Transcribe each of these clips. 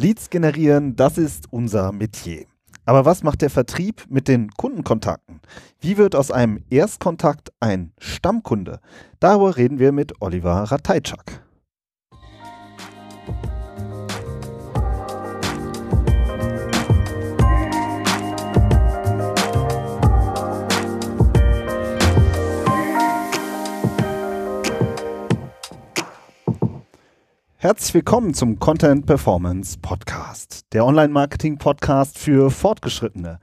Leads generieren, das ist unser Metier. Aber was macht der Vertrieb mit den Kundenkontakten? Wie wird aus einem Erstkontakt ein Stammkunde? Darüber reden wir mit Oliver Ratajczak. Herzlich willkommen zum Content Performance Podcast, der Online-Marketing-Podcast für Fortgeschrittene.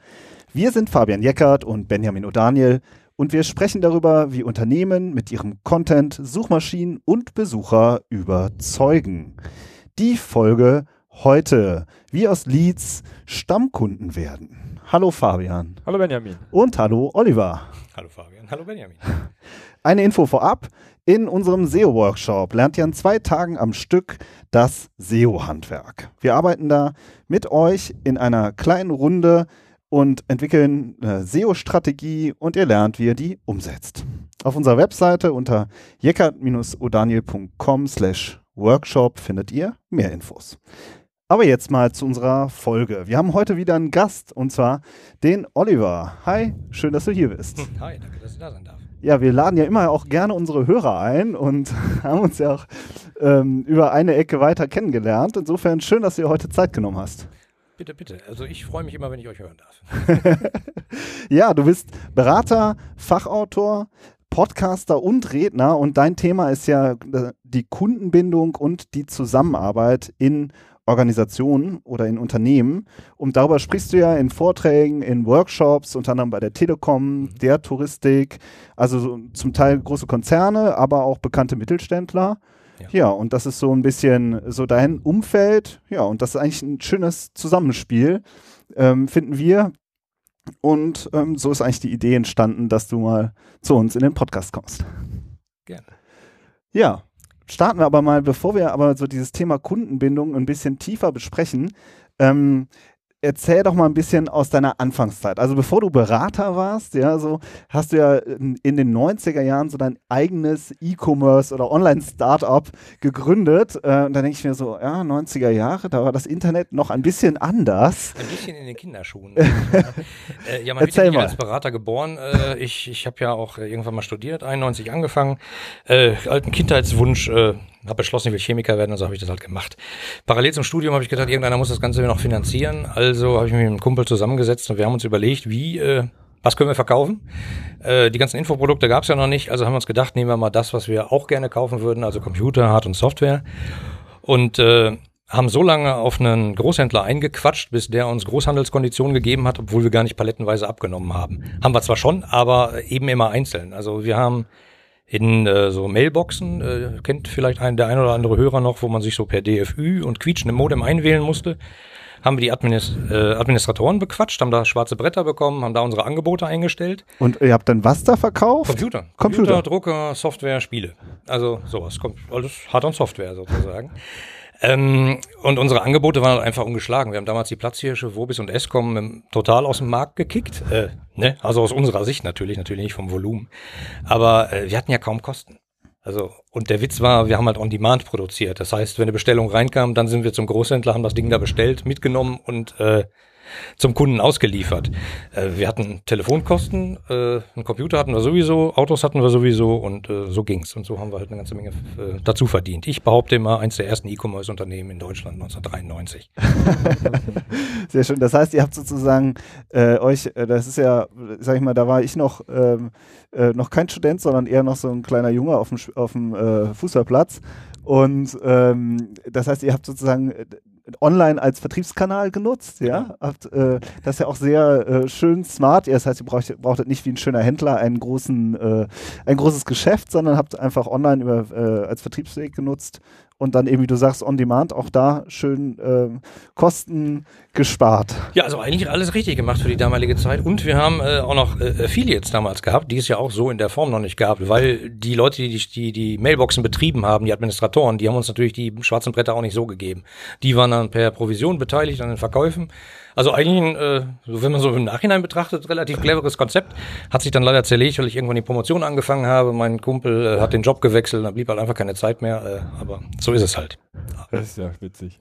Wir sind Fabian Jeckert und Benjamin O'Daniel und wir sprechen darüber, wie Unternehmen mit ihrem Content Suchmaschinen und Besucher überzeugen. Die Folge heute, wie aus Leads Stammkunden werden. Hallo Fabian. Hallo Benjamin. Und hallo Oliver. Hallo Fabian. Hallo Benjamin. Eine Info vorab. In unserem SEO-Workshop lernt ihr an zwei Tagen am Stück das SEO-Handwerk. Wir arbeiten da mit euch in einer kleinen Runde und entwickeln eine SEO-Strategie und ihr lernt, wie ihr die umsetzt. Auf unserer Webseite unter jeckert-odaniel.com slash workshop findet ihr mehr Infos. Aber jetzt mal zu unserer Folge. Wir haben heute wieder einen Gast und zwar den Oliver. Hi, schön, dass du hier bist. Hi, danke, dass ich da sein darf ja, wir laden ja immer auch gerne unsere Hörer ein und haben uns ja auch ähm, über eine Ecke weiter kennengelernt. Insofern schön, dass du dir heute Zeit genommen hast. Bitte, bitte. Also ich freue mich immer, wenn ich euch hören darf. ja, du bist Berater, Fachautor, Podcaster und Redner und dein Thema ist ja äh, die Kundenbindung und die Zusammenarbeit in Organisationen oder in Unternehmen. Und darüber sprichst du ja in Vorträgen, in Workshops, unter anderem bei der Telekom, mhm. der Touristik, also so zum Teil große Konzerne, aber auch bekannte Mittelständler. Ja. ja. und das ist so ein bisschen so dein Umfeld. Ja, und das ist eigentlich ein schönes Zusammenspiel, ähm, finden wir. Und ähm, so ist eigentlich die Idee entstanden, dass du mal zu uns in den Podcast kommst. Gerne. Ja, starten wir aber mal, bevor wir aber so dieses Thema Kundenbindung ein bisschen tiefer besprechen. Ähm, erzähl doch mal ein bisschen aus deiner Anfangszeit. Also bevor du Berater warst, ja, so hast du ja in, in den 90er Jahren so dein eigenes E-Commerce oder Online-Startup gegründet. Äh, und da denke ich mir so, ja, 90er Jahre, da war das Internet noch ein bisschen anders. Ein bisschen in den Kinderschuhen. äh, ja, man Erzähl wird ja als Berater geboren. Äh, ich ich habe ja auch irgendwann mal studiert, 91 angefangen. Äh, alten Kindheitswunsch, habe beschlossen, ich will Chemiker werden, also habe ich das halt gemacht. Parallel zum Studium habe ich gedacht, irgendeiner muss das Ganze noch finanzieren. Also habe ich mich mit einem Kumpel zusammengesetzt und wir haben uns überlegt, wie, äh, was können wir verkaufen? Äh, die ganzen Infoprodukte gab es ja noch nicht, also haben wir uns gedacht, nehmen wir mal das, was wir auch gerne kaufen würden, also Computer, Hard- und Software. Und äh, haben so lange auf einen Großhändler eingequatscht, bis der uns Großhandelskonditionen gegeben hat, obwohl wir gar nicht palettenweise abgenommen haben. Haben wir zwar schon, aber eben immer einzeln. Also wir haben in äh, so Mailboxen, äh, kennt vielleicht ein, der ein oder andere Hörer noch, wo man sich so per DFÜ und quietschende Modem einwählen musste, haben wir die Administ äh, Administratoren bequatscht, haben da schwarze Bretter bekommen, haben da unsere Angebote eingestellt. Und ihr habt dann was da verkauft? Computer. Computer, Computer Drucker, Software, Spiele. Also sowas. Kommt alles Hard- und Software sozusagen. Ähm, und unsere Angebote waren halt einfach ungeschlagen. Wir haben damals die Platzhirsche, Wobis und Escom total aus dem Markt gekickt. Äh, ne? Also aus unserer Sicht natürlich, natürlich nicht vom Volumen. Aber äh, wir hatten ja kaum Kosten. Also, und der Witz war, wir haben halt on demand produziert. Das heißt, wenn eine Bestellung reinkam, dann sind wir zum Großhändler, haben das Ding da bestellt, mitgenommen und äh, zum Kunden ausgeliefert. Äh, wir hatten Telefonkosten, äh, einen Computer hatten wir sowieso, Autos hatten wir sowieso und äh, so ging's. Und so haben wir halt eine ganze Menge äh, dazu verdient. Ich behaupte immer, eins der ersten E-Commerce-Unternehmen in Deutschland 1993. Sehr schön. Das heißt, ihr habt sozusagen äh, euch, äh, das ist ja, sag ich mal, da war ich noch, ähm, äh, noch kein Student, sondern eher noch so ein kleiner Junge auf dem, auf dem Fußballplatz. Und ähm, das heißt, ihr habt sozusagen online als Vertriebskanal genutzt, ja. Habt, äh, das ist ja auch sehr äh, schön smart. Das heißt, ihr braucht, brauchtet nicht wie ein schöner Händler einen großen, äh, ein großes Geschäft, sondern habt einfach online über, äh, als Vertriebsweg genutzt und dann eben, wie du sagst, on demand auch da schön äh, Kosten gespart. Ja, also eigentlich alles richtig gemacht für die damalige Zeit. Und wir haben äh, auch noch äh, Affiliates damals gehabt, die es ja auch so in der Form noch nicht gab, weil die Leute, die die, die Mailboxen betrieben haben, die Administratoren, die haben uns natürlich die schwarzen Bretter auch nicht so gegeben. Die waren dann per Provision beteiligt an den Verkäufen. Also eigentlich, äh, wenn man so im Nachhinein betrachtet, relativ cleveres Konzept. Hat sich dann leider zerlegt, weil ich irgendwann die Promotion angefangen habe. Mein Kumpel äh, hat den Job gewechselt, da blieb halt einfach keine Zeit mehr. Äh, aber so ist es halt. Das ist ja witzig.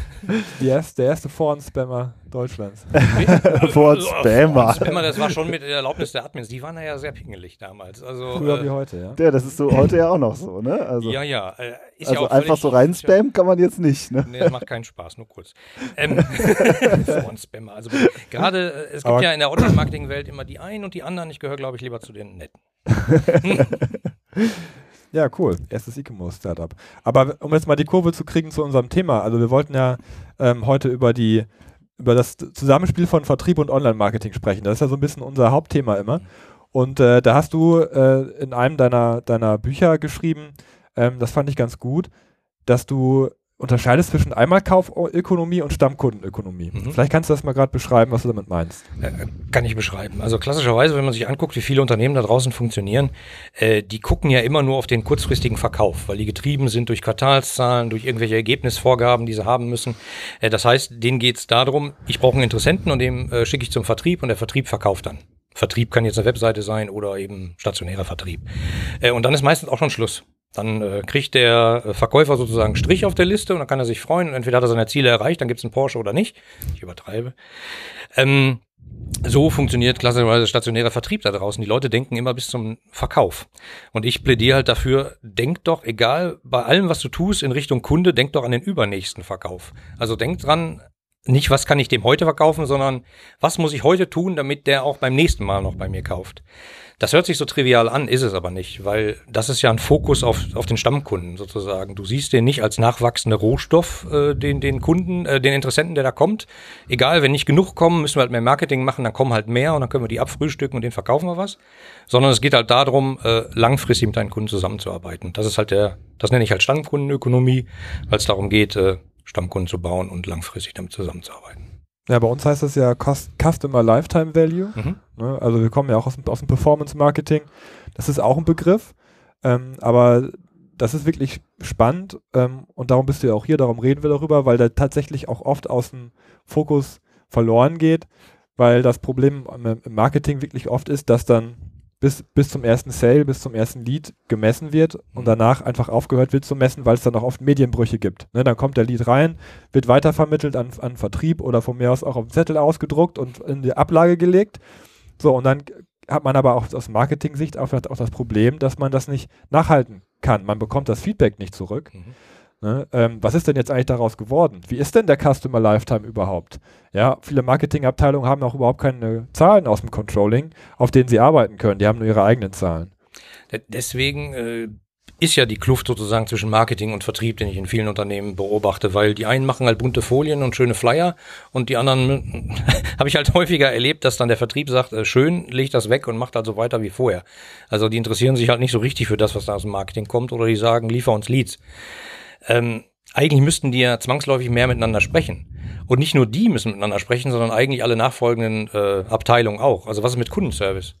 erste, der erste Foren-Spammer Deutschlands. Foren-Spammer. Spammer, das war schon mit der Erlaubnis der Admins. Die waren ja sehr pingelig damals. Also, Früher äh, wie heute, ja. Ja, das ist so heute ja auch noch so, ne? Also, ja, ja. Äh, also ja einfach so rein spammen kann man jetzt nicht, ne? Nee, das macht keinen Spaß, nur kurz. Ähm, Foren-Spammer. Also gerade, äh, es gibt Aber ja in der Online-Marketing-Welt immer die einen und die anderen. Ich gehöre, glaube ich, lieber zu den Netten. Ja, cool. Erstes E-Commerce-Startup. Aber um jetzt mal die Kurve zu kriegen zu unserem Thema, also wir wollten ja ähm, heute über die über das Zusammenspiel von Vertrieb und Online-Marketing sprechen. Das ist ja so ein bisschen unser Hauptthema immer. Und äh, da hast du äh, in einem deiner, deiner Bücher geschrieben, ähm, das fand ich ganz gut, dass du unterscheidest zwischen Einmalkaufökonomie und Stammkundenökonomie. Mhm. Vielleicht kannst du das mal gerade beschreiben, was du damit meinst. Äh, kann ich beschreiben. Also klassischerweise, wenn man sich anguckt, wie viele Unternehmen da draußen funktionieren, äh, die gucken ja immer nur auf den kurzfristigen Verkauf, weil die getrieben sind durch Quartalszahlen, durch irgendwelche Ergebnisvorgaben, die sie haben müssen. Äh, das heißt, denen geht es darum, ich brauche einen Interessenten und dem äh, schicke ich zum Vertrieb und der Vertrieb verkauft dann. Vertrieb kann jetzt eine Webseite sein oder eben stationärer Vertrieb. Äh, und dann ist meistens auch schon Schluss. Dann äh, kriegt der äh, Verkäufer sozusagen Strich auf der Liste und dann kann er sich freuen. Und entweder hat er seine Ziele erreicht, dann gibt es einen Porsche oder nicht. Ich übertreibe. Ähm, so funktioniert klassischerweise stationärer Vertrieb da draußen. Die Leute denken immer bis zum Verkauf. Und ich plädiere halt dafür, denk doch, egal, bei allem, was du tust in Richtung Kunde, denk doch an den übernächsten Verkauf. Also denk dran, nicht, was kann ich dem heute verkaufen, sondern was muss ich heute tun, damit der auch beim nächsten Mal noch bei mir kauft. Das hört sich so trivial an, ist es aber nicht, weil das ist ja ein Fokus auf, auf den Stammkunden sozusagen. Du siehst den nicht als nachwachsender Rohstoff, äh, den, den Kunden, äh, den Interessenten, der da kommt. Egal, wenn nicht genug kommen, müssen wir halt mehr Marketing machen, dann kommen halt mehr und dann können wir die abfrühstücken und den verkaufen wir was. Sondern es geht halt darum, äh, langfristig mit deinen Kunden zusammenzuarbeiten. Das ist halt der, das nenne ich halt Stammkundenökonomie, weil es darum geht, äh, Stammkunden zu bauen und langfristig damit zusammenzuarbeiten. Ja, bei uns heißt das ja Customer Lifetime Value. Mhm. Ne? Also wir kommen ja auch aus, aus dem Performance Marketing. Das ist auch ein Begriff, ähm, aber das ist wirklich spannend ähm, und darum bist du ja auch hier, darum reden wir darüber, weil da tatsächlich auch oft aus dem Fokus verloren geht, weil das Problem im Marketing wirklich oft ist, dass dann bis, bis zum ersten Sale, bis zum ersten Lead gemessen wird und mhm. danach einfach aufgehört wird zu messen, weil es dann auch oft Medienbrüche gibt. Ne, dann kommt der Lead rein, wird weitervermittelt an, an Vertrieb oder von mir aus auch auf dem Zettel ausgedruckt und in die Ablage gelegt. So, und dann hat man aber auch aus Marketing-Sicht auch, auch das Problem, dass man das nicht nachhalten kann. Man bekommt das Feedback nicht zurück. Mhm. Ne? Ähm, was ist denn jetzt eigentlich daraus geworden? Wie ist denn der Customer Lifetime überhaupt? Ja, viele Marketingabteilungen haben auch überhaupt keine Zahlen aus dem Controlling, auf denen sie arbeiten können. Die haben nur ihre eigenen Zahlen. Deswegen äh, ist ja die Kluft sozusagen zwischen Marketing und Vertrieb, den ich in vielen Unternehmen beobachte, weil die einen machen halt bunte Folien und schöne Flyer und die anderen habe ich halt häufiger erlebt, dass dann der Vertrieb sagt, äh, schön, legt das weg und macht halt so weiter wie vorher. Also die interessieren sich halt nicht so richtig für das, was da aus dem Marketing kommt oder die sagen, liefer uns Leads ähm, eigentlich müssten die ja zwangsläufig mehr miteinander sprechen. Und nicht nur die müssen miteinander sprechen, sondern eigentlich alle nachfolgenden äh, Abteilungen auch. Also was ist mit Kundenservice?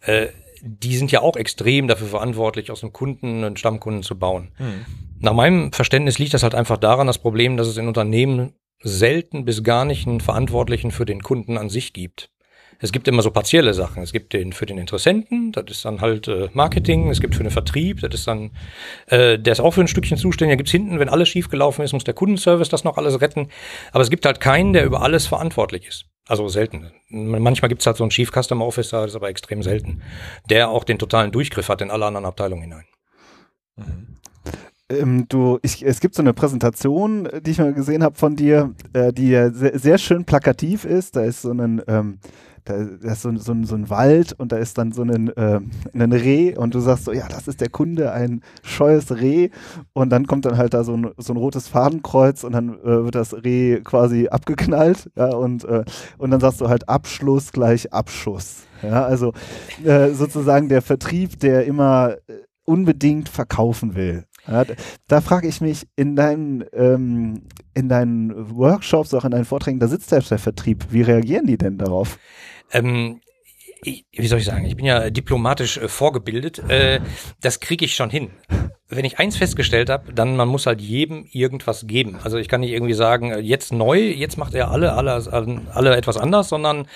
Äh, die sind ja auch extrem dafür verantwortlich, aus dem Kunden einen Stammkunden zu bauen. Hm. Nach meinem Verständnis liegt das halt einfach daran, das Problem, dass es in Unternehmen selten bis gar nicht einen Verantwortlichen für den Kunden an sich gibt. Es gibt immer so partielle Sachen. Es gibt den für den Interessenten, das ist dann halt äh, Marketing. Es gibt für den Vertrieb, das ist dann, äh, der ist auch für ein Stückchen zuständig. Da gibt's hinten, wenn alles schiefgelaufen ist, muss der Kundenservice das noch alles retten. Aber es gibt halt keinen, der über alles verantwortlich ist. Also selten. Manchmal gibt's halt so einen Chief Customer Officer, das ist aber extrem selten, der auch den totalen Durchgriff hat in alle anderen Abteilungen hinein. Mhm. Ähm, du, ich, es gibt so eine Präsentation, die ich mal gesehen habe von dir, äh, die sehr, sehr, schön plakativ ist. Da ist so ein ähm, da, da ist so, so, so, ein Wald und da ist dann so ein, äh, ein Reh und du sagst so, ja, das ist der Kunde, ein scheues Reh und dann kommt dann halt da so ein, so ein rotes Fadenkreuz und dann äh, wird das Reh quasi abgeknallt ja, und, äh, und dann sagst du halt Abschluss gleich Abschuss. Ja, also äh, sozusagen der Vertrieb, der immer äh, unbedingt verkaufen will. Ja, da frage ich mich, in deinen, ähm, in deinen Workshops, auch in deinen Vorträgen, da sitzt der Vertrieb. Wie reagieren die denn darauf? Ähm, wie soll ich sagen, ich bin ja diplomatisch äh, vorgebildet. Äh, das kriege ich schon hin. Wenn ich eins festgestellt habe, dann man muss halt jedem irgendwas geben. Also ich kann nicht irgendwie sagen, äh, jetzt neu, jetzt macht er alle, alle, alle etwas anders, sondern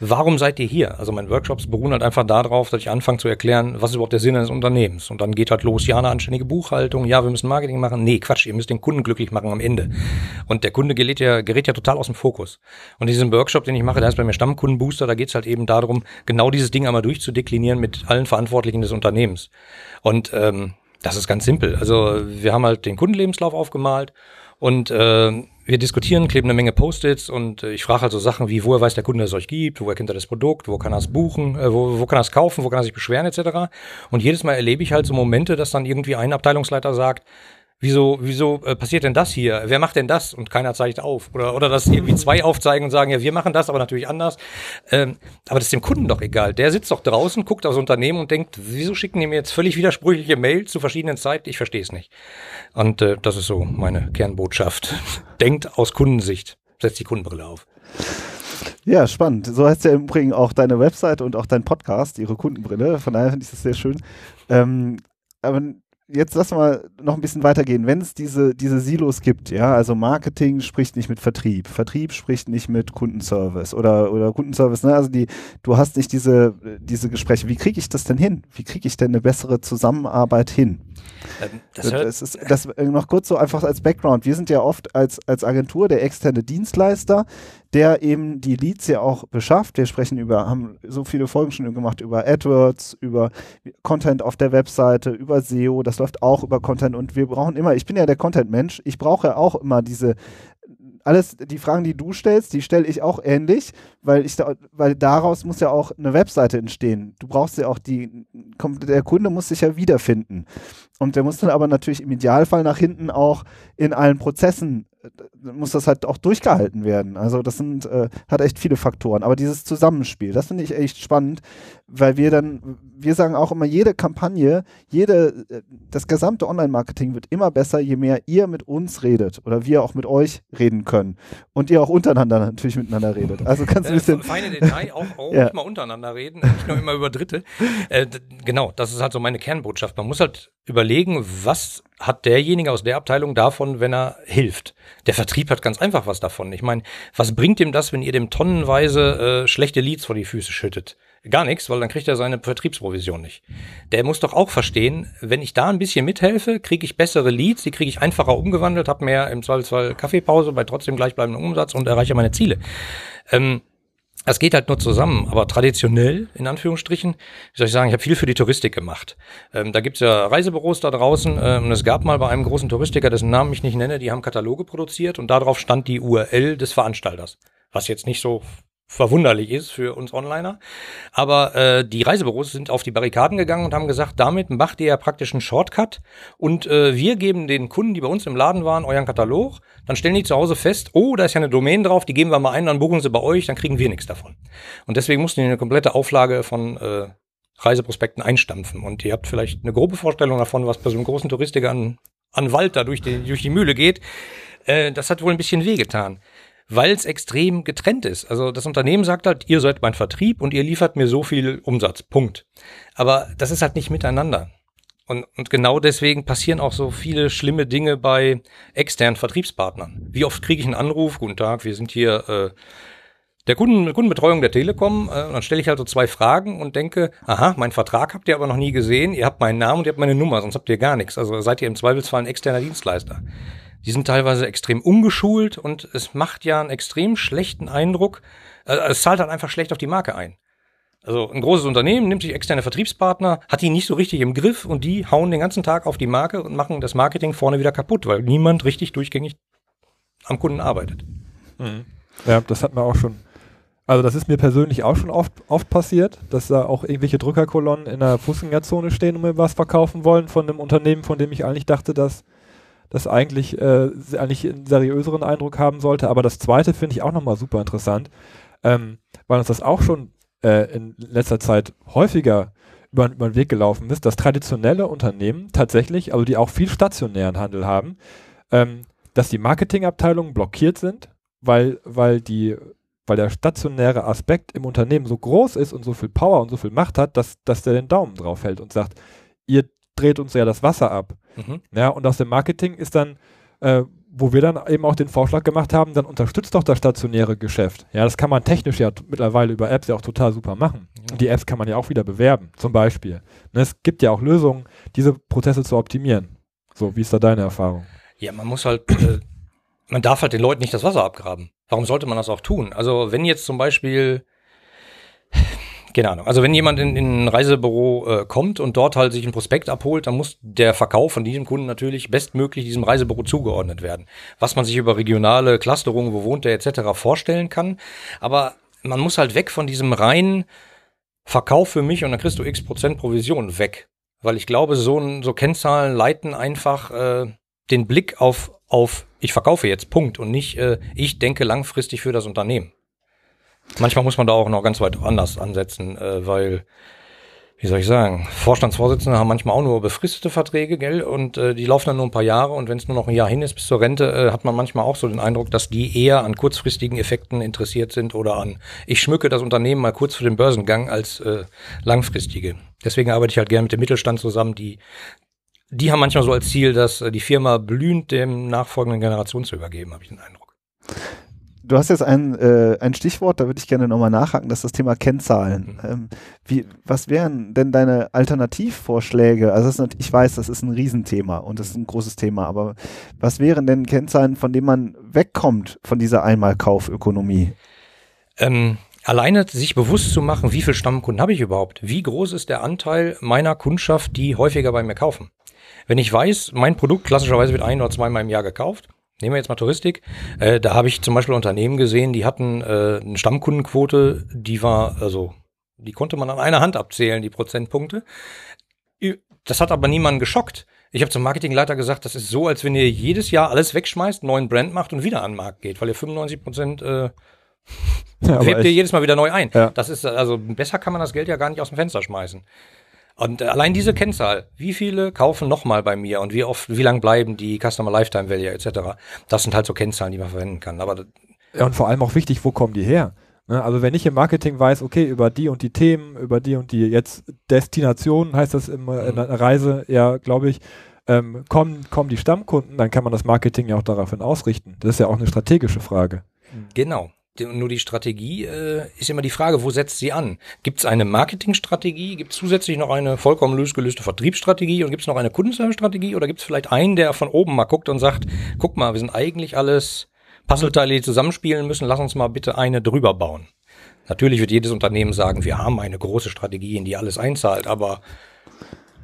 warum seid ihr hier? Also meine Workshops beruhen halt einfach darauf, dass ich anfange zu erklären, was ist überhaupt der Sinn eines Unternehmens. Und dann geht halt los, ja, eine anständige Buchhaltung, ja, wir müssen Marketing machen. Nee, Quatsch, ihr müsst den Kunden glücklich machen am Ende. Und der Kunde gerät ja, gerät ja total aus dem Fokus. Und diesen Workshop, den ich mache, der ist bei mir Stammkundenbooster, da geht es halt eben darum, genau dieses Ding einmal durchzudeklinieren mit allen Verantwortlichen des Unternehmens. Und ähm, das ist ganz simpel. Also wir haben halt den Kundenlebenslauf aufgemalt und äh, wir diskutieren, kleben eine Menge Post-its und äh, ich frage halt so Sachen wie, woher weiß der Kunde, dass es euch gibt, woher kennt er das Produkt, wo kann er es buchen, äh, wo, wo kann er es kaufen, wo kann er sich beschweren etc. Und jedes Mal erlebe ich halt so Momente, dass dann irgendwie ein Abteilungsleiter sagt, wieso, wieso äh, passiert denn das hier? Wer macht denn das? Und keiner zeigt auf. Oder, oder dass irgendwie zwei aufzeigen und sagen, ja, wir machen das, aber natürlich anders. Ähm, aber das ist dem Kunden doch egal. Der sitzt doch draußen, guckt aufs Unternehmen und denkt, wieso schicken die mir jetzt völlig widersprüchliche Mails zu verschiedenen Zeiten? Ich verstehe es nicht. Und äh, das ist so meine Kernbotschaft. Denkt aus Kundensicht. Setzt die Kundenbrille auf. Ja, spannend. So heißt ja im Übrigen auch deine Website und auch dein Podcast, ihre Kundenbrille. Von daher finde ich das sehr schön. Ähm, aber jetzt lass mal noch ein bisschen weitergehen. Wenn es diese, diese Silos gibt, ja, also Marketing spricht nicht mit Vertrieb, Vertrieb spricht nicht mit Kundenservice oder, oder Kundenservice, ne? Also die, du hast nicht diese, diese Gespräche. Wie kriege ich das denn hin? Wie kriege ich denn eine bessere Zusammenarbeit hin? Ähm, das, das, ist das äh, noch kurz so einfach als Background. Wir sind ja oft als, als Agentur der externe Dienstleister, der eben die Leads ja auch beschafft. Wir sprechen über, haben so viele Folgen schon gemacht über AdWords, über Content auf der Webseite, über SEO. Das läuft auch über Content und wir brauchen immer, ich bin ja der Content-Mensch, ich brauche auch immer diese alles, die Fragen, die du stellst, die stelle ich auch ähnlich, weil ich da, weil daraus muss ja auch eine Webseite entstehen. Du brauchst ja auch die, der Kunde muss sich ja wiederfinden. Und der muss dann aber natürlich im Idealfall nach hinten auch in allen Prozessen muss das halt auch durchgehalten werden. Also das sind, äh, hat echt viele Faktoren. Aber dieses Zusammenspiel, das finde ich echt spannend, weil wir dann, wir sagen auch immer, jede Kampagne, jede, äh, das gesamte Online-Marketing wird immer besser, je mehr ihr mit uns redet oder wir auch mit euch reden können. Und ihr auch untereinander natürlich miteinander redet. Also du ein bisschen. Feine Detail, auch, auch ja. mal untereinander reden, nicht nur immer über Dritte. Äh, genau, das ist halt so meine Kernbotschaft. Man muss halt überlegen, was hat derjenige aus der Abteilung davon, wenn er hilft. Der Vertrieb hat ganz einfach was davon. Ich meine, was bringt ihm das, wenn ihr dem tonnenweise äh, schlechte Leads vor die Füße schüttet? Gar nichts, weil dann kriegt er seine Vertriebsprovision nicht. Der muss doch auch verstehen, wenn ich da ein bisschen mithelfe, kriege ich bessere Leads, die kriege ich einfacher umgewandelt, habe mehr im Zweifelsfall Kaffeepause bei trotzdem gleichbleibendem Umsatz und erreiche meine Ziele. Ähm, es geht halt nur zusammen, aber traditionell, in Anführungsstrichen, wie soll ich sagen, ich habe viel für die Touristik gemacht. Ähm, da gibt's ja Reisebüros da draußen ähm, und es gab mal bei einem großen Touristiker, dessen Namen ich nicht nenne, die haben Kataloge produziert und darauf stand die URL des Veranstalters. Was jetzt nicht so verwunderlich ist für uns Onliner. Aber äh, die Reisebüros sind auf die Barrikaden gegangen und haben gesagt, damit macht ihr ja praktisch einen Shortcut und äh, wir geben den Kunden, die bei uns im Laden waren, euren Katalog, dann stellen die zu Hause fest, oh, da ist ja eine Domain drauf, die geben wir mal ein, dann buchen sie bei euch, dann kriegen wir nichts davon. Und deswegen mussten die eine komplette Auflage von äh, Reiseprospekten einstampfen. Und ihr habt vielleicht eine grobe Vorstellung davon, was bei so einem großen Touristiker an, an Wald da durch die, durch die Mühle geht. Äh, das hat wohl ein bisschen wehgetan weil es extrem getrennt ist. Also das Unternehmen sagt halt, ihr seid mein Vertrieb und ihr liefert mir so viel Umsatz. Punkt. Aber das ist halt nicht miteinander. Und, und genau deswegen passieren auch so viele schlimme Dinge bei externen Vertriebspartnern. Wie oft kriege ich einen Anruf, guten Tag, wir sind hier äh, der Kunden, Kundenbetreuung der Telekom, äh, dann stelle ich halt so zwei Fragen und denke, aha, mein Vertrag habt ihr aber noch nie gesehen, ihr habt meinen Namen und ihr habt meine Nummer, sonst habt ihr gar nichts. Also seid ihr im Zweifelsfall ein externer Dienstleister. Die sind teilweise extrem ungeschult und es macht ja einen extrem schlechten Eindruck. Also es zahlt halt einfach schlecht auf die Marke ein. Also ein großes Unternehmen nimmt sich externe Vertriebspartner, hat die nicht so richtig im Griff und die hauen den ganzen Tag auf die Marke und machen das Marketing vorne wieder kaputt, weil niemand richtig durchgängig am Kunden arbeitet. Mhm. Ja, das hat man auch schon. Also das ist mir persönlich auch schon oft, oft passiert, dass da auch irgendwelche Drückerkolonnen in der Fußgängerzone stehen und mir was verkaufen wollen von einem Unternehmen, von dem ich eigentlich dachte, dass das eigentlich, äh, eigentlich einen seriöseren Eindruck haben sollte. Aber das zweite finde ich auch nochmal super interessant, ähm, weil uns das auch schon äh, in letzter Zeit häufiger über, über den Weg gelaufen ist, dass traditionelle Unternehmen tatsächlich, also die auch viel stationären Handel haben, ähm, dass die Marketingabteilungen blockiert sind, weil, weil die weil der stationäre Aspekt im Unternehmen so groß ist und so viel Power und so viel Macht hat, dass, dass der den Daumen drauf hält und sagt, ihr dreht uns ja das Wasser ab. Mhm. Ja, und aus dem Marketing ist dann, äh, wo wir dann eben auch den Vorschlag gemacht haben, dann unterstützt doch das stationäre Geschäft. Ja, das kann man technisch ja mittlerweile über Apps ja auch total super machen. Ja. Und die Apps kann man ja auch wieder bewerben, zum Beispiel. Und es gibt ja auch Lösungen, diese Prozesse zu optimieren. So, wie ist da deine Erfahrung? Ja, man muss halt, äh, man darf halt den Leuten nicht das Wasser abgraben. Warum sollte man das auch tun? Also, wenn jetzt zum Beispiel keine Ahnung. Also wenn jemand in, in ein Reisebüro äh, kommt und dort halt sich ein Prospekt abholt, dann muss der Verkauf von diesem Kunden natürlich bestmöglich diesem Reisebüro zugeordnet werden. Was man sich über regionale Clusterungen, wo wohnt der etc. vorstellen kann. Aber man muss halt weg von diesem reinen Verkauf für mich und dann kriegst du x Prozent Provision weg. Weil ich glaube, so, so Kennzahlen leiten einfach äh, den Blick auf, auf ich verkaufe jetzt, Punkt. Und nicht äh, ich denke langfristig für das Unternehmen. Manchmal muss man da auch noch ganz weit anders ansetzen, äh, weil, wie soll ich sagen, Vorstandsvorsitzende haben manchmal auch nur befristete Verträge, gell, und äh, die laufen dann nur ein paar Jahre und wenn es nur noch ein Jahr hin ist bis zur Rente, äh, hat man manchmal auch so den Eindruck, dass die eher an kurzfristigen Effekten interessiert sind oder an, ich schmücke das Unternehmen mal kurz für den Börsengang als äh, langfristige. Deswegen arbeite ich halt gerne mit dem Mittelstand zusammen, die die haben manchmal so als Ziel, dass äh, die Firma blühend dem nachfolgenden Generation zu übergeben, habe ich den Eindruck du hast jetzt ein, äh, ein Stichwort, da würde ich gerne nochmal nachhaken, das ist das Thema Kennzahlen. Mhm. Ähm, wie, was wären denn deine Alternativvorschläge? Also ist, ich weiß, das ist ein Riesenthema und das ist ein großes Thema, aber was wären denn Kennzahlen, von denen man wegkommt von dieser Einmalkaufökonomie? Ähm, alleine sich bewusst zu machen, wie viele Stammkunden habe ich überhaupt? Wie groß ist der Anteil meiner Kundschaft, die häufiger bei mir kaufen? Wenn ich weiß, mein Produkt klassischerweise wird ein oder zweimal im Jahr gekauft, Nehmen wir jetzt mal Touristik. Äh, da habe ich zum Beispiel Unternehmen gesehen, die hatten äh, eine Stammkundenquote, die war, also, die konnte man an einer Hand abzählen, die Prozentpunkte. Das hat aber niemanden geschockt. Ich habe zum Marketingleiter gesagt, das ist so, als wenn ihr jedes Jahr alles wegschmeißt, einen neuen Brand macht und wieder an den Markt geht, weil ihr 95 Prozent äh, ja, ihr jedes Mal wieder neu ein. Ja. Das ist also besser kann man das Geld ja gar nicht aus dem Fenster schmeißen. Und äh, allein diese Kennzahl, wie viele kaufen nochmal bei mir und wie oft, wie lang bleiben die Customer Lifetime Value etc., das sind halt so Kennzahlen, die man verwenden kann. Aber ja, und vor allem auch wichtig, wo kommen die her? Ne, also wenn ich im Marketing weiß, okay, über die und die Themen, über die und die jetzt Destinationen, heißt das mhm. in einer Reise, ja, glaube ich, ähm, kommen, kommen die Stammkunden, dann kann man das Marketing ja auch daraufhin ausrichten. Das ist ja auch eine strategische Frage. Genau nur die Strategie äh, ist immer die Frage, wo setzt sie an? Gibt es eine Marketingstrategie? Gibt es zusätzlich noch eine vollkommen losgelöste Vertriebsstrategie und gibt es noch eine Kundenservice-Strategie oder gibt es vielleicht einen, der von oben mal guckt und sagt, guck mal, wir sind eigentlich alles Puzzleteile, die zusammenspielen müssen, lass uns mal bitte eine drüber bauen. Natürlich wird jedes Unternehmen sagen, wir haben eine große Strategie, in die alles einzahlt, aber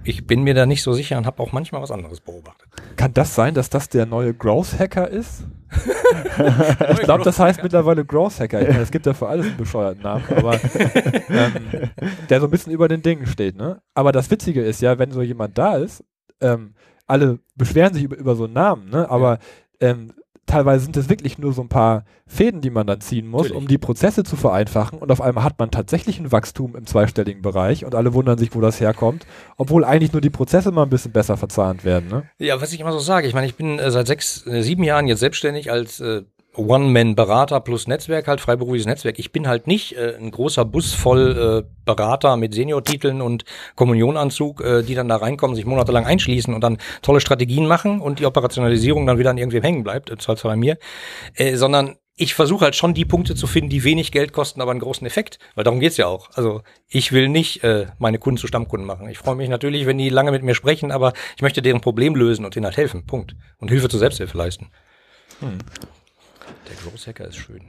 ich bin mir da nicht so sicher und habe auch manchmal was anderes beobachtet. Kann das sein, dass das der neue Growth Hacker ist? ich glaube, das heißt mittlerweile Growth Hacker. Ich meine, es gibt ja für alles einen bescheuerten Namen, aber ähm, der so ein bisschen über den Dingen steht. Ne? Aber das Witzige ist ja, wenn so jemand da ist, ähm, alle beschweren sich über, über so einen Namen, ne? aber ähm, teilweise sind es wirklich nur so ein paar Fäden, die man dann ziehen muss, Natürlich. um die Prozesse zu vereinfachen. Und auf einmal hat man tatsächlich ein Wachstum im zweistelligen Bereich und alle wundern sich, wo das herkommt, obwohl eigentlich nur die Prozesse mal ein bisschen besser verzahnt werden. Ne? Ja, was ich immer so sage, ich meine, ich bin äh, seit sechs, äh, sieben Jahren jetzt selbstständig als äh, One-Man-Berater plus Netzwerk, halt freiberufliches Netzwerk. Ich bin halt nicht äh, ein großer Bus voll äh, Berater mit Senior-Titeln und Kommunionanzug, äh, die dann da reinkommen, sich monatelang einschließen und dann tolle Strategien machen und die Operationalisierung dann wieder an irgendwem hängen bleibt, äh, zwar bei mir, äh, sondern ich versuche halt schon die Punkte zu finden, die wenig Geld kosten, aber einen großen Effekt, weil darum geht's ja auch. Also ich will nicht äh, meine Kunden zu Stammkunden machen. Ich freue mich natürlich, wenn die lange mit mir sprechen, aber ich möchte deren Problem lösen und denen halt helfen. Punkt. Und Hilfe zur Selbsthilfe leisten. Hm. Der Großhacker ist schön.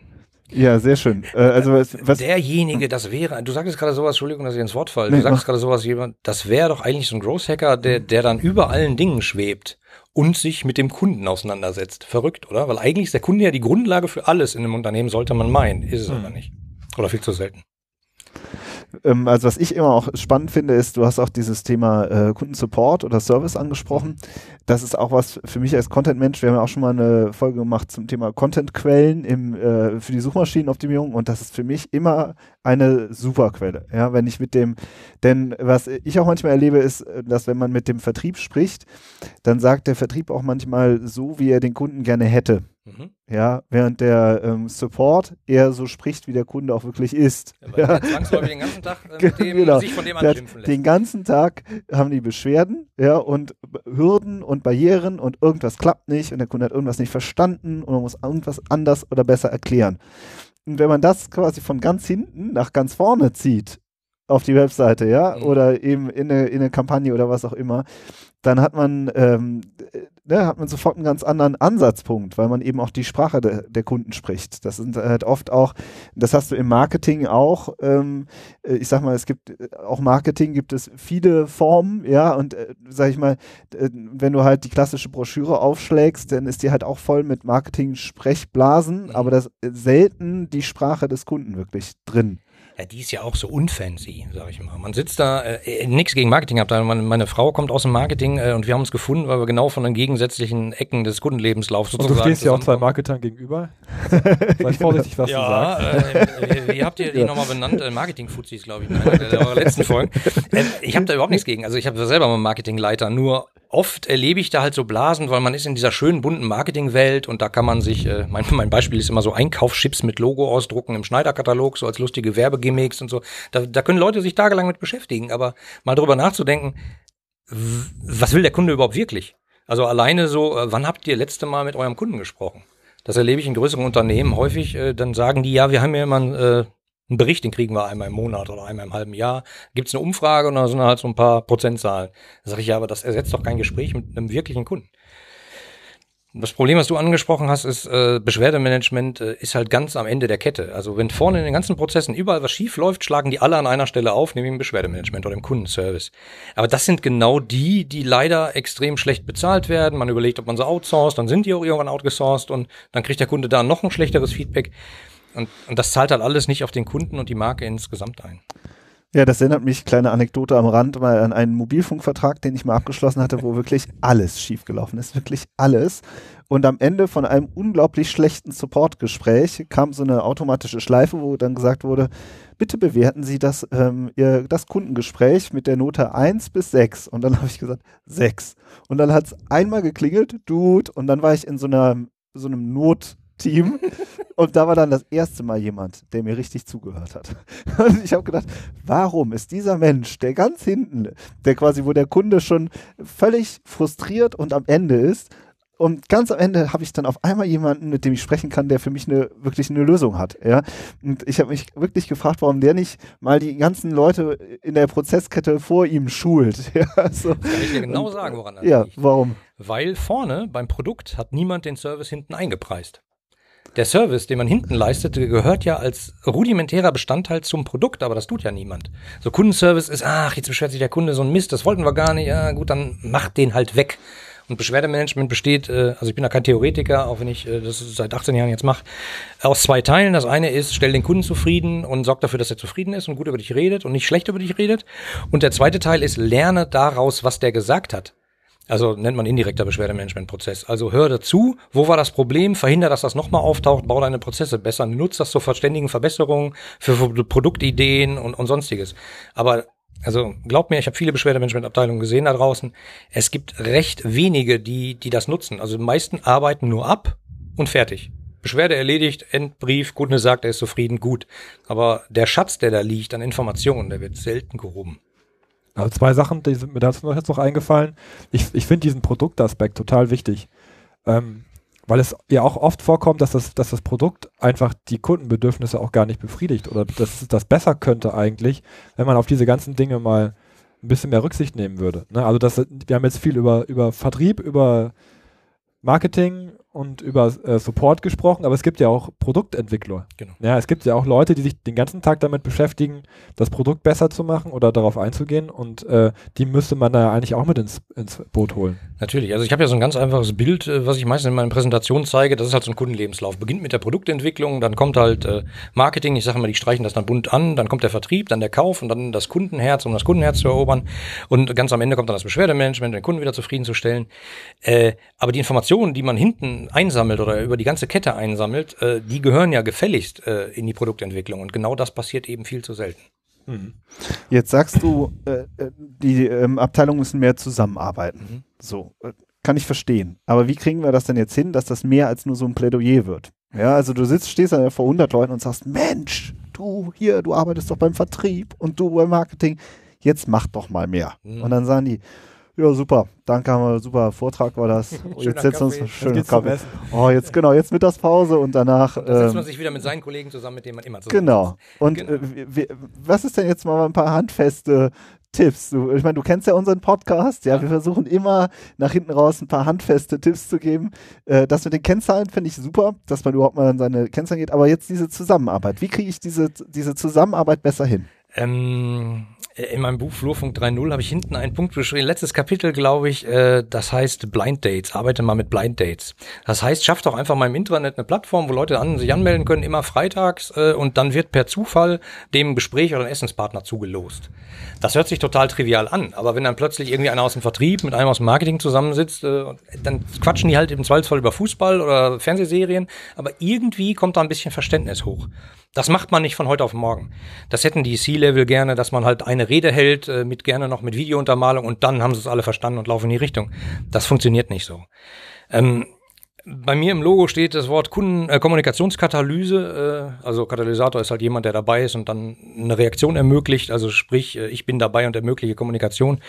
Ja, sehr schön. Äh, also was, was Derjenige, das wäre, du sagst gerade sowas, Entschuldigung, dass ich ins Wort falle, nee, du sagst gerade sowas, jemand, das wäre doch eigentlich so ein Growth Hacker, der, der dann über allen Dingen schwebt und sich mit dem Kunden auseinandersetzt. Verrückt, oder? Weil eigentlich ist der Kunde ja die Grundlage für alles in einem Unternehmen, sollte man meinen. Ist es hm. aber nicht. Oder viel zu selten. Ähm, also was ich immer auch spannend finde, ist, du hast auch dieses Thema äh, Kundensupport oder Service angesprochen. Das ist auch was für mich als Content-Mensch. Wir haben ja auch schon mal eine Folge gemacht zum Thema Content-Quellen äh, für die Suchmaschinenoptimierung und das ist für mich immer eine super Quelle. Ja, wenn ich mit dem, denn was ich auch manchmal erlebe, ist, dass wenn man mit dem Vertrieb spricht, dann sagt der Vertrieb auch manchmal so, wie er den Kunden gerne hätte. Mhm. Ja, während der ähm, Support eher so spricht, wie der Kunde auch wirklich ist. Ja, zwangsläufig den ganzen Tag äh, dem, genau. sich von dem anschimpfen lässt. Den ganzen Tag haben die Beschwerden, ja, und Hürden und Barrieren und irgendwas klappt nicht und der Kunde hat irgendwas nicht verstanden und man muss irgendwas anders oder besser erklären. Und wenn man das quasi von ganz hinten nach ganz vorne zieht, auf die Webseite, ja, mhm. oder eben in eine, in eine Kampagne oder was auch immer, dann hat man, ähm, ne, hat man sofort einen ganz anderen Ansatzpunkt, weil man eben auch die Sprache de, der Kunden spricht. Das sind halt oft auch, das hast du im Marketing auch, ähm, äh, ich sag mal, es gibt äh, auch Marketing gibt es viele Formen, ja, und äh, sag ich mal, äh, wenn du halt die klassische Broschüre aufschlägst, dann ist die halt auch voll mit Marketing-Sprechblasen, mhm. aber das selten die Sprache des Kunden wirklich drin ja, die ist ja auch so unfancy, sag ich mal. Man sitzt da, äh, nichts gegen Marketingabteilung. Meine, meine Frau kommt aus dem Marketing äh, und wir haben uns gefunden, weil wir genau von den gegensätzlichen Ecken des Kundenlebenslaufs sozusagen. Und du stehst ja auch zwei Marketern gegenüber. Sei vorsichtig, was ja, du sagst. Äh, wie habt ihr die ja. nochmal benannt? Äh, Marketing-Fuzis, glaube ich, in einer der letzten Folgen. Äh, ich habe da überhaupt nichts gegen. Also ich habe selber mal Marketingleiter, nur oft erlebe ich da halt so Blasen, weil man ist in dieser schönen bunten Marketingwelt und da kann man sich, äh, mein, mein Beispiel ist immer so Einkaufschips mit Logo ausdrucken im Schneiderkatalog, so als lustige Werbegimmicks und so. Da, da können Leute sich tagelang mit beschäftigen, aber mal drüber nachzudenken, was will der Kunde überhaupt wirklich? Also alleine so, äh, wann habt ihr letzte Mal mit eurem Kunden gesprochen? Das erlebe ich in größeren Unternehmen häufig, äh, dann sagen die, ja, wir haben ja immer ein äh, einen Bericht, den kriegen wir einmal im Monat oder einmal im halben Jahr. Gibt es eine Umfrage und da sind halt so ein paar Prozentzahlen. Da sage ich ja, aber das ersetzt doch kein Gespräch mit einem wirklichen Kunden. Das Problem, was du angesprochen hast, ist, äh, Beschwerdemanagement äh, ist halt ganz am Ende der Kette. Also wenn vorne in den ganzen Prozessen überall was schief läuft, schlagen die alle an einer Stelle auf, nämlich im Beschwerdemanagement oder im Kundenservice. Aber das sind genau die, die leider extrem schlecht bezahlt werden. Man überlegt, ob man sie outsourced, dann sind die auch irgendwann outgesourced und dann kriegt der Kunde da noch ein schlechteres Feedback. Und, und das zahlt halt alles nicht auf den Kunden und die Marke insgesamt ein. Ja, das erinnert mich, kleine Anekdote am Rand, mal an einen Mobilfunkvertrag, den ich mal abgeschlossen hatte, wo wirklich alles schiefgelaufen ist, wirklich alles. Und am Ende von einem unglaublich schlechten Supportgespräch kam so eine automatische Schleife, wo dann gesagt wurde, bitte bewerten Sie das, ähm, Ihr, das Kundengespräch mit der Note 1 bis 6. Und dann habe ich gesagt, 6. Und dann hat es einmal geklingelt, Dude, und dann war ich in so einer so einem Not Team. Und da war dann das erste Mal jemand, der mir richtig zugehört hat. Und ich habe gedacht, warum ist dieser Mensch, der ganz hinten, der quasi, wo der Kunde schon völlig frustriert und am Ende ist, und ganz am Ende habe ich dann auf einmal jemanden, mit dem ich sprechen kann, der für mich eine wirklich eine Lösung hat. Ja? Und ich habe mich wirklich gefragt, warum der nicht mal die ganzen Leute in der Prozesskette vor ihm schult. Ja, so. Kann ich dir genau sagen, woran das ja, liegt. Ja, warum? Weil vorne beim Produkt hat niemand den Service hinten eingepreist der Service, den man hinten leistet, gehört ja als rudimentärer Bestandteil zum Produkt, aber das tut ja niemand. So Kundenservice ist, ach, jetzt beschwert sich der Kunde so ein Mist, das wollten wir gar nicht, ja gut, dann macht den halt weg. Und Beschwerdemanagement besteht, äh, also ich bin da kein Theoretiker, auch wenn ich äh, das seit 18 Jahren jetzt mache, aus zwei Teilen. Das eine ist, stell den Kunden zufrieden und sorg dafür, dass er zufrieden ist und gut über dich redet und nicht schlecht über dich redet. Und der zweite Teil ist, lerne daraus, was der gesagt hat. Also nennt man indirekter Beschwerdemanagementprozess. Also hör dazu, wo war das Problem, verhinder, dass das nochmal auftaucht, bau deine Prozesse besser, nutzt das zur verständigen Verbesserungen, für Produktideen und, und sonstiges. Aber also glaub mir, ich habe viele Beschwerdemanagementabteilungen gesehen da draußen. Es gibt recht wenige, die, die das nutzen. Also die meisten arbeiten nur ab und fertig. Beschwerde erledigt, Endbrief, Kunde sagt, er ist zufrieden, gut. Aber der Schatz, der da liegt an Informationen, der wird selten gehoben. Also zwei Sachen, die sind mir dazu jetzt noch eingefallen. Ich, ich finde diesen Produktaspekt total wichtig. Ähm, weil es ja auch oft vorkommt, dass das, dass das Produkt einfach die Kundenbedürfnisse auch gar nicht befriedigt oder dass das besser könnte eigentlich, wenn man auf diese ganzen Dinge mal ein bisschen mehr Rücksicht nehmen würde. Ne? Also das, wir haben jetzt viel über, über Vertrieb, über Marketing und über äh, Support gesprochen, aber es gibt ja auch Produktentwickler. Genau. Ja, es gibt ja auch Leute, die sich den ganzen Tag damit beschäftigen, das Produkt besser zu machen oder darauf einzugehen und äh, die müsste man da eigentlich auch mit ins, ins Boot holen. Natürlich, also ich habe ja so ein ganz einfaches Bild, äh, was ich meistens in meinen Präsentationen zeige, das ist halt so ein Kundenlebenslauf. Beginnt mit der Produktentwicklung, dann kommt halt äh, Marketing, ich sage mal, die streichen das dann bunt an, dann kommt der Vertrieb, dann der Kauf und dann das Kundenherz, um das Kundenherz zu erobern und ganz am Ende kommt dann das Beschwerdemanagement, den Kunden wieder zufriedenzustellen. Äh, aber die Informationen, die man hinten einsammelt oder über die ganze Kette einsammelt, äh, die gehören ja gefälligst äh, in die Produktentwicklung. Und genau das passiert eben viel zu selten. Mhm. Jetzt sagst du, äh, äh die ähm, Abteilungen müssen mehr zusammenarbeiten. Mhm. So. Äh, kann ich verstehen. Aber wie kriegen wir das denn jetzt hin, dass das mehr als nur so ein Plädoyer wird? Ja, also du sitzt, stehst da vor 100 Leuten und sagst, Mensch, du hier, du arbeitest doch beim Vertrieb und du beim Marketing, jetzt mach doch mal mehr. Mhm. Und dann sagen die, ja, super. Danke, haben wir super Vortrag war das. jetzt setzen wir uns schön Kaffee. Oh, jetzt genau, jetzt Mittagspause und danach. Und dann setzt man ähm, sich wieder mit seinen Kollegen zusammen, mit denen man immer zusammen Genau. Ist. Und genau. Äh, was ist denn jetzt mal ein paar handfeste Tipps? Du, ich meine, du kennst ja unseren Podcast. Ja, ja, wir versuchen immer nach hinten raus ein paar handfeste Tipps zu geben. Äh, das mit den Kennzahlen finde ich super, dass man überhaupt mal an seine Kennzahlen geht. Aber jetzt diese Zusammenarbeit. Wie kriege ich diese, diese Zusammenarbeit besser hin? Ähm, in meinem Buch Flurfunk 3.0 habe ich hinten einen Punkt beschrieben, letztes Kapitel, glaube ich, äh, das heißt Blind Dates, arbeite mal mit Blind Dates. Das heißt, schafft doch einfach mal im Intranet eine Plattform, wo Leute an, sich anmelden können, immer freitags äh, und dann wird per Zufall dem Gespräch oder ein Essenspartner zugelost. Das hört sich total trivial an, aber wenn dann plötzlich irgendwie einer aus dem Vertrieb mit einem aus dem Marketing zusammensitzt, äh, dann quatschen die halt im Zweifelsfall über Fußball oder Fernsehserien, aber irgendwie kommt da ein bisschen Verständnis hoch. Das macht man nicht von heute auf morgen. Das hätten die C-Level gerne, dass man halt eine Rede hält, äh, mit gerne noch mit Videountermalung und dann haben sie es alle verstanden und laufen in die Richtung. Das funktioniert nicht so. Ähm, bei mir im Logo steht das Wort Kunden äh, Kommunikationskatalyse. Äh, also Katalysator ist halt jemand, der dabei ist und dann eine Reaktion ermöglicht. Also sprich, äh, ich bin dabei und ermögliche Kommunikation.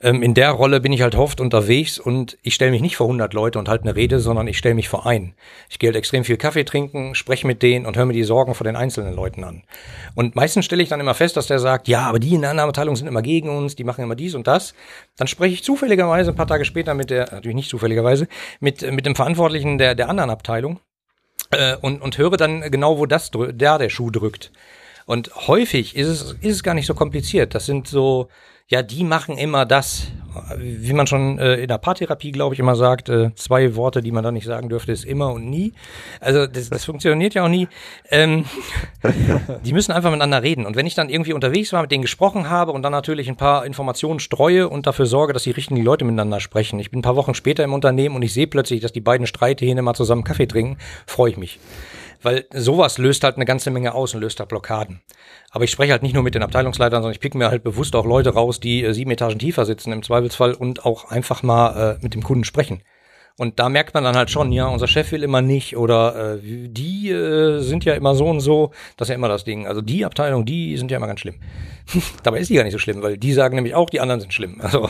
Ähm, in der Rolle bin ich halt oft unterwegs und ich stelle mich nicht vor 100 Leute und halte eine Rede, sondern ich stelle mich vor ein. Ich gehe halt extrem viel Kaffee trinken, spreche mit denen und höre mir die Sorgen von den einzelnen Leuten an. Und meistens stelle ich dann immer fest, dass der sagt, ja, aber die in der Annahmeteilung sind immer gegen uns, die machen immer dies und das. Dann spreche ich zufälligerweise ein paar Tage später mit der, natürlich nicht zufälligerweise, mit, mit dem Verantwortlichen der, der anderen Abteilung äh, und, und höre dann genau, wo das der der Schuh drückt. Und häufig ist es, ist es gar nicht so kompliziert. Das sind so, ja, die machen immer das, wie man schon äh, in der Paartherapie, glaube ich, immer sagt, äh, zwei Worte, die man da nicht sagen dürfte, ist immer und nie. Also das, das funktioniert ja auch nie. Ähm, die müssen einfach miteinander reden. Und wenn ich dann irgendwie unterwegs war, mit denen gesprochen habe und dann natürlich ein paar Informationen streue und dafür sorge, dass die richtigen Leute miteinander sprechen. Ich bin ein paar Wochen später im Unternehmen und ich sehe plötzlich, dass die beiden Streithähne mal zusammen Kaffee trinken, freue ich mich. Weil sowas löst halt eine ganze Menge aus und löst halt Blockaden. Aber ich spreche halt nicht nur mit den Abteilungsleitern, sondern ich pick mir halt bewusst auch Leute raus, die äh, sieben Etagen tiefer sitzen im Zweifelsfall und auch einfach mal äh, mit dem Kunden sprechen. Und da merkt man dann halt schon, ja, unser Chef will immer nicht oder äh, die äh, sind ja immer so und so, das ist ja immer das Ding. Also die Abteilung, die sind ja immer ganz schlimm. Dabei ist die gar nicht so schlimm, weil die sagen nämlich auch, die anderen sind schlimm. Also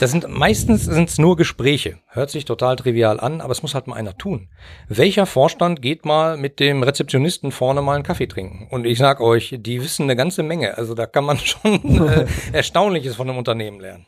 das sind meistens sind es nur Gespräche. Hört sich total trivial an, aber es muss halt mal einer tun. Welcher Vorstand geht mal mit dem Rezeptionisten vorne mal einen Kaffee trinken? Und ich sag euch, die wissen eine ganze Menge. Also da kann man schon äh, Erstaunliches von einem Unternehmen lernen.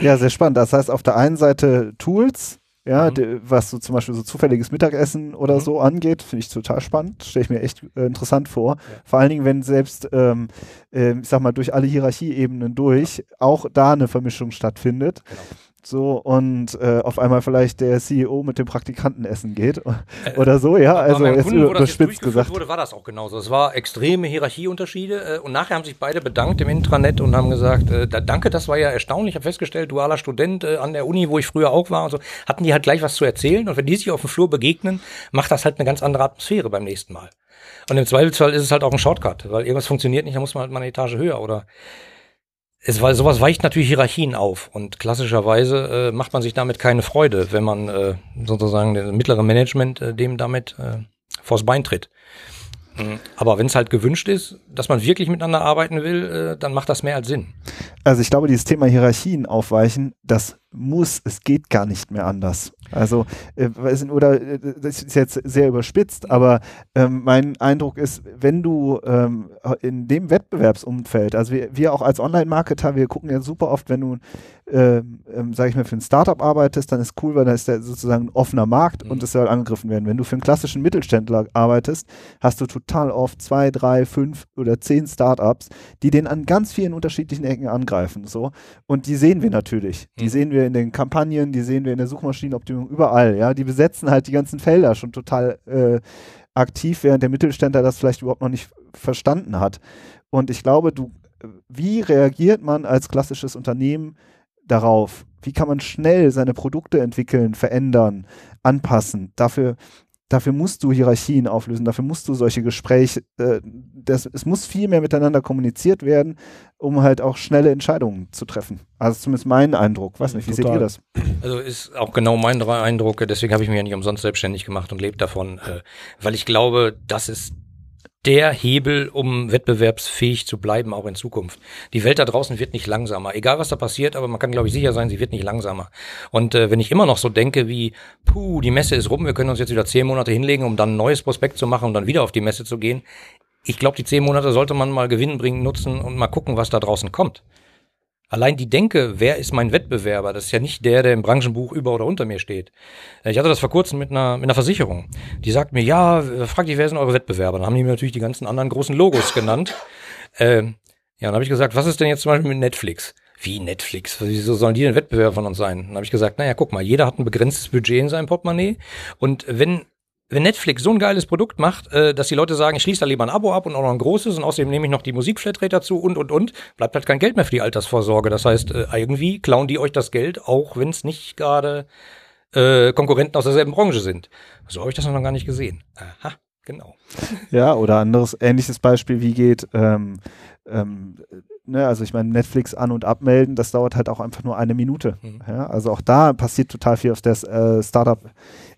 Ja, sehr spannend. Das heißt, auf der einen Seite Tools, ja, mhm. was so zum Beispiel so zufälliges Mittagessen oder mhm. so angeht, finde ich total spannend, stelle ich mir echt äh, interessant vor. Ja. Vor allen Dingen, wenn selbst, ähm, äh, ich sag mal, durch alle Hierarchieebenen durch ja. auch da eine Vermischung stattfindet. Genau so und äh, auf einmal vielleicht der CEO mit dem Praktikanten essen geht äh, oder so, ja, also jetzt Kunden, überspitzt gesagt. wurde, war das auch genauso. Es war extreme Hierarchieunterschiede äh, und nachher haben sich beide bedankt im Intranet und haben gesagt, äh, danke, das war ja erstaunlich, ich habe festgestellt, dualer Student äh, an der Uni, wo ich früher auch war und so, hatten die halt gleich was zu erzählen und wenn die sich auf dem Flur begegnen, macht das halt eine ganz andere Atmosphäre beim nächsten Mal. Und im Zweifelsfall ist es halt auch ein Shortcut, weil irgendwas funktioniert nicht, dann muss man halt mal eine Etage höher oder es war sowas weicht natürlich Hierarchien auf und klassischerweise äh, macht man sich damit keine Freude, wenn man äh, sozusagen das mittlere Management äh, dem damit äh, vors Bein tritt. Mhm. Aber wenn es halt gewünscht ist, dass man wirklich miteinander arbeiten will, äh, dann macht das mehr als Sinn. Also ich glaube, dieses Thema Hierarchien aufweichen, das muss, es geht gar nicht mehr anders. Also, äh, oder äh, das ist jetzt sehr überspitzt, aber ähm, mein Eindruck ist, wenn du ähm, in dem Wettbewerbsumfeld, also wir, wir auch als Online-Marketer, wir gucken ja super oft, wenn du, ähm, ähm, sage ich mal, für ein Startup arbeitest, dann ist cool, weil da ist der sozusagen ein offener Markt mhm. und es soll angegriffen werden. Wenn du für einen klassischen Mittelständler arbeitest, hast du total oft zwei, drei, fünf oder zehn Startups, die den an ganz vielen unterschiedlichen Ecken angreifen. So. Und die sehen wir natürlich. Die mhm. sehen wir in den Kampagnen, die sehen wir in der Suchmaschinenoptimierung überall. Ja, die besetzen halt die ganzen Felder schon total äh, aktiv, während der Mittelständler das vielleicht überhaupt noch nicht verstanden hat. Und ich glaube, du, wie reagiert man als klassisches Unternehmen darauf? Wie kann man schnell seine Produkte entwickeln, verändern, anpassen? Dafür dafür musst du Hierarchien auflösen, dafür musst du solche Gespräche, äh, das, es muss viel mehr miteinander kommuniziert werden, um halt auch schnelle Entscheidungen zu treffen. Also zumindest mein Eindruck. Weiß nicht, wie Total. seht ihr das? Also ist auch genau mein Eindruck, deswegen habe ich mich ja nicht umsonst selbstständig gemacht und lebe davon, äh, weil ich glaube, das ist der Hebel, um wettbewerbsfähig zu bleiben, auch in Zukunft. Die Welt da draußen wird nicht langsamer. Egal was da passiert, aber man kann, glaube ich, sicher sein, sie wird nicht langsamer. Und äh, wenn ich immer noch so denke wie, puh, die Messe ist rum, wir können uns jetzt wieder zehn Monate hinlegen, um dann ein neues Prospekt zu machen und dann wieder auf die Messe zu gehen. Ich glaube, die zehn Monate sollte man mal gewinnbringend nutzen und mal gucken, was da draußen kommt. Allein die Denke, wer ist mein Wettbewerber, das ist ja nicht der, der im Branchenbuch über oder unter mir steht. Ich hatte das vor kurzem mit einer, mit einer Versicherung. Die sagt mir, ja, fragt dich, wer sind eure Wettbewerber? Dann haben die mir natürlich die ganzen anderen großen Logos genannt. Ähm, ja, dann habe ich gesagt, was ist denn jetzt zum Beispiel mit Netflix? Wie Netflix? Wieso sollen die denn Wettbewerber von uns sein? Dann habe ich gesagt, naja, guck mal, jeder hat ein begrenztes Budget in seinem Portemonnaie. Und wenn wenn Netflix so ein geiles Produkt macht, äh, dass die Leute sagen, ich schließe da lieber ein Abo ab und auch noch ein großes und außerdem nehme ich noch die Musikflatrate dazu und und und, bleibt halt kein Geld mehr für die Altersvorsorge. Das heißt, äh, irgendwie klauen die euch das Geld, auch wenn es nicht gerade äh, Konkurrenten aus derselben Branche sind. So habe ich das noch gar nicht gesehen. Aha, genau. Ja, oder anderes ähnliches Beispiel, wie geht ähm, ähm, ne, also ich meine, Netflix an- und abmelden, das dauert halt auch einfach nur eine Minute. Mhm. Ja, also auch da passiert total viel auf der äh, Startup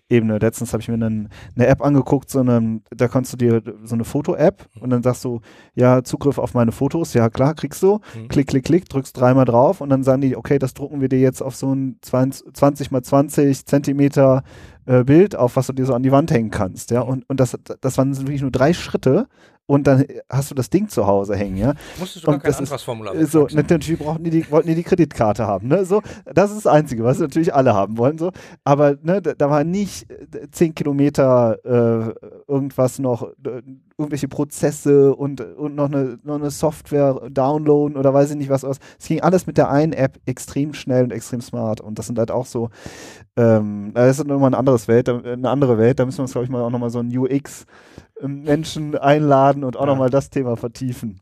Ebene. Letztens habe ich mir einen, eine App angeguckt, so eine, da kannst du dir so eine Foto-App mhm. und dann sagst du, ja, Zugriff auf meine Fotos, ja klar, kriegst du. Mhm. Klick, klick, klick, drückst dreimal drauf und dann sagen die, okay, das drucken wir dir jetzt auf so ein 20, 20 mal 20 Zentimeter äh, Bild auf, was du dir so an die Wand hängen kannst. Ja, mhm. und, und das, das waren wirklich nur drei Schritte und dann hast du das Ding zu Hause hängen, ja. Musstest du und gar kein Antragsformular ist, So, natürlich brauchten die, die, wollten die die Kreditkarte haben, ne? So, das ist das Einzige, was natürlich alle haben wollen, so. Aber ne, da, da war nicht äh, zehn Kilometer äh, irgendwas noch, äh, irgendwelche Prozesse und, und noch, eine, noch eine Software downloaden oder weiß ich nicht was aus. Es ging alles mit der einen App extrem schnell und extrem smart und das sind halt auch so, ähm, das ist nochmal ein anderes Welt, eine andere Welt, da müssen wir uns, glaube ich, mal auch nochmal so ein UX Menschen einladen und auch ja. nochmal das Thema vertiefen.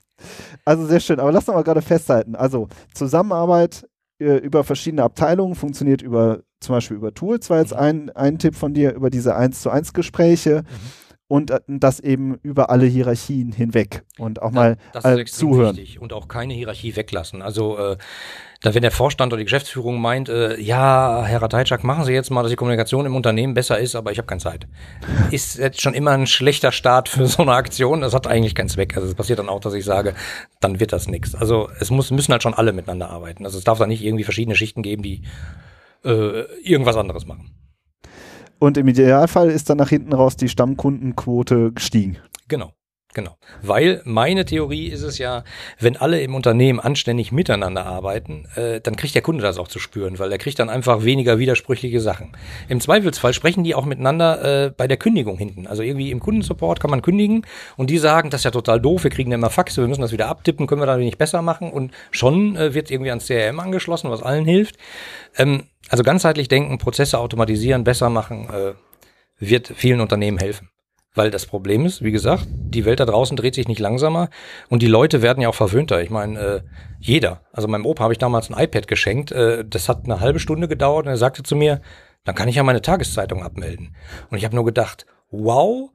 Also sehr schön, aber lass uns mal gerade festhalten. Also Zusammenarbeit äh, über verschiedene Abteilungen funktioniert über zum Beispiel über Tools, war jetzt mhm. ein, ein Tipp von dir, über diese 1 zu 1 Gespräche. Mhm und äh, das eben über alle Hierarchien hinweg und auch mal das ist äh, zuhören. Wichtig. Und auch keine Hierarchie weglassen. Also äh, da wenn der Vorstand oder die Geschäftsführung meint, äh, ja, Herr Ratajczak, machen Sie jetzt mal, dass die Kommunikation im Unternehmen besser ist, aber ich habe keine Zeit. Ist jetzt schon immer ein schlechter Start für so eine Aktion. Das hat eigentlich keinen Zweck. Also es passiert dann auch, dass ich sage, dann wird das nichts. Also es muss, müssen halt schon alle miteinander arbeiten. Also es darf da nicht irgendwie verschiedene Schichten geben, die äh, irgendwas anderes machen. Und im Idealfall ist dann nach hinten raus die Stammkundenquote gestiegen. Genau. Genau. Weil meine Theorie ist es ja, wenn alle im Unternehmen anständig miteinander arbeiten, äh, dann kriegt der Kunde das auch zu spüren, weil er kriegt dann einfach weniger widersprüchliche Sachen. Im Zweifelsfall sprechen die auch miteinander äh, bei der Kündigung hinten. Also irgendwie im Kundensupport kann man kündigen und die sagen, das ist ja total doof, wir kriegen ja immer Faxe, wir müssen das wieder abtippen, können wir da nicht besser machen und schon äh, wird irgendwie ans CRM angeschlossen, was allen hilft. Ähm, also ganzheitlich denken, Prozesse automatisieren, besser machen, äh, wird vielen Unternehmen helfen. Weil das Problem ist, wie gesagt, die Welt da draußen dreht sich nicht langsamer und die Leute werden ja auch verwöhnter. Ich meine, äh, jeder. Also meinem Opa habe ich damals ein iPad geschenkt. Äh, das hat eine halbe Stunde gedauert und er sagte zu mir, dann kann ich ja meine Tageszeitung abmelden. Und ich habe nur gedacht, wow,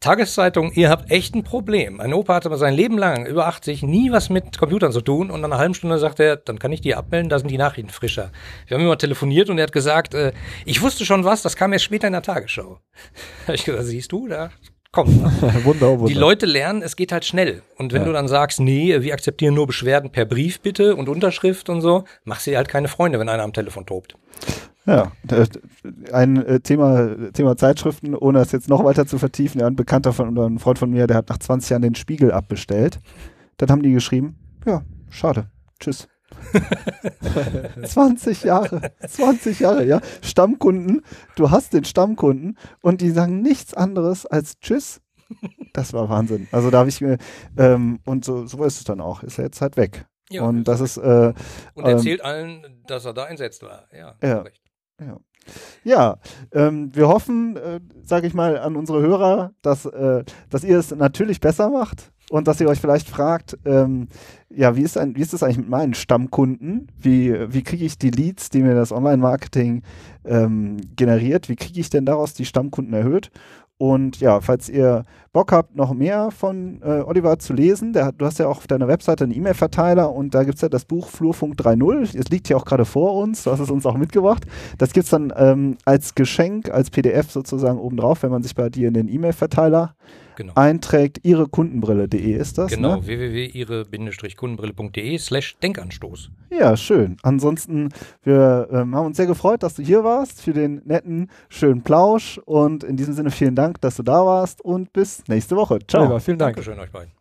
Tageszeitung, ihr habt echt ein Problem. Mein Opa hatte sein Leben lang, über 80, nie was mit Computern zu tun und nach einer halben Stunde sagt er, dann kann ich die abmelden, da sind die Nachrichten frischer. Wir haben immer telefoniert und er hat gesagt, äh, ich wusste schon was, das kam erst später in der Tagesschau. habe ich gesagt, siehst du, da kommt. wunder, wunder. Die Leute lernen, es geht halt schnell. Und wenn ja. du dann sagst, nee, wir akzeptieren nur Beschwerden per Brief bitte und Unterschrift und so, machst du dir halt keine Freunde, wenn einer am Telefon tobt. Ja, ein äh, Thema, Thema Zeitschriften, ohne das jetzt noch weiter zu vertiefen. Ja, ein Bekannter von oder ein Freund von mir, der hat nach 20 Jahren den Spiegel abbestellt. Dann haben die geschrieben, ja, schade, tschüss. 20 Jahre, 20 Jahre, ja. Stammkunden, du hast den Stammkunden und die sagen nichts anderes als Tschüss. Das war Wahnsinn. Also da habe ich mir, ähm, und so, so ist es dann auch, ist er jetzt halt weg. Ja, und das ist. Äh, und erzählt ähm, allen, dass er da einsetzt war. Ja, ja. Ja, ja ähm, wir hoffen, äh, sage ich mal, an unsere Hörer, dass, äh, dass ihr es natürlich besser macht. und dass ihr euch vielleicht fragt, ähm, ja, wie ist, ein, wie ist das eigentlich mit meinen Stammkunden? Wie, wie kriege ich die Leads, die mir das Online-Marketing ähm, generiert? Wie kriege ich denn daraus die Stammkunden erhöht? Und ja, falls ihr Bock habt, noch mehr von äh, Oliver zu lesen, der, du hast ja auch auf deiner Webseite einen E-Mail-Verteiler und da gibt es ja das Buch Flurfunk 3.0. Es liegt hier auch gerade vor uns, du hast es uns auch mitgebracht. Das gibt es dann ähm, als Geschenk, als PDF sozusagen obendrauf, wenn man sich bei dir in den E-Mail-Verteiler genau. einträgt. ihrekundenbrille.de ist das. Genau, ne? www.ihre-kundenbrille.de slash Denkanstoß. Ja, schön. Ansonsten, wir ähm, haben uns sehr gefreut, dass du hier warst für den netten, schönen Plausch und in diesem Sinne vielen Dank, dass du da warst und bis nächste Woche. Ciao. Ja, vielen Dank. Dankeschön euch beiden.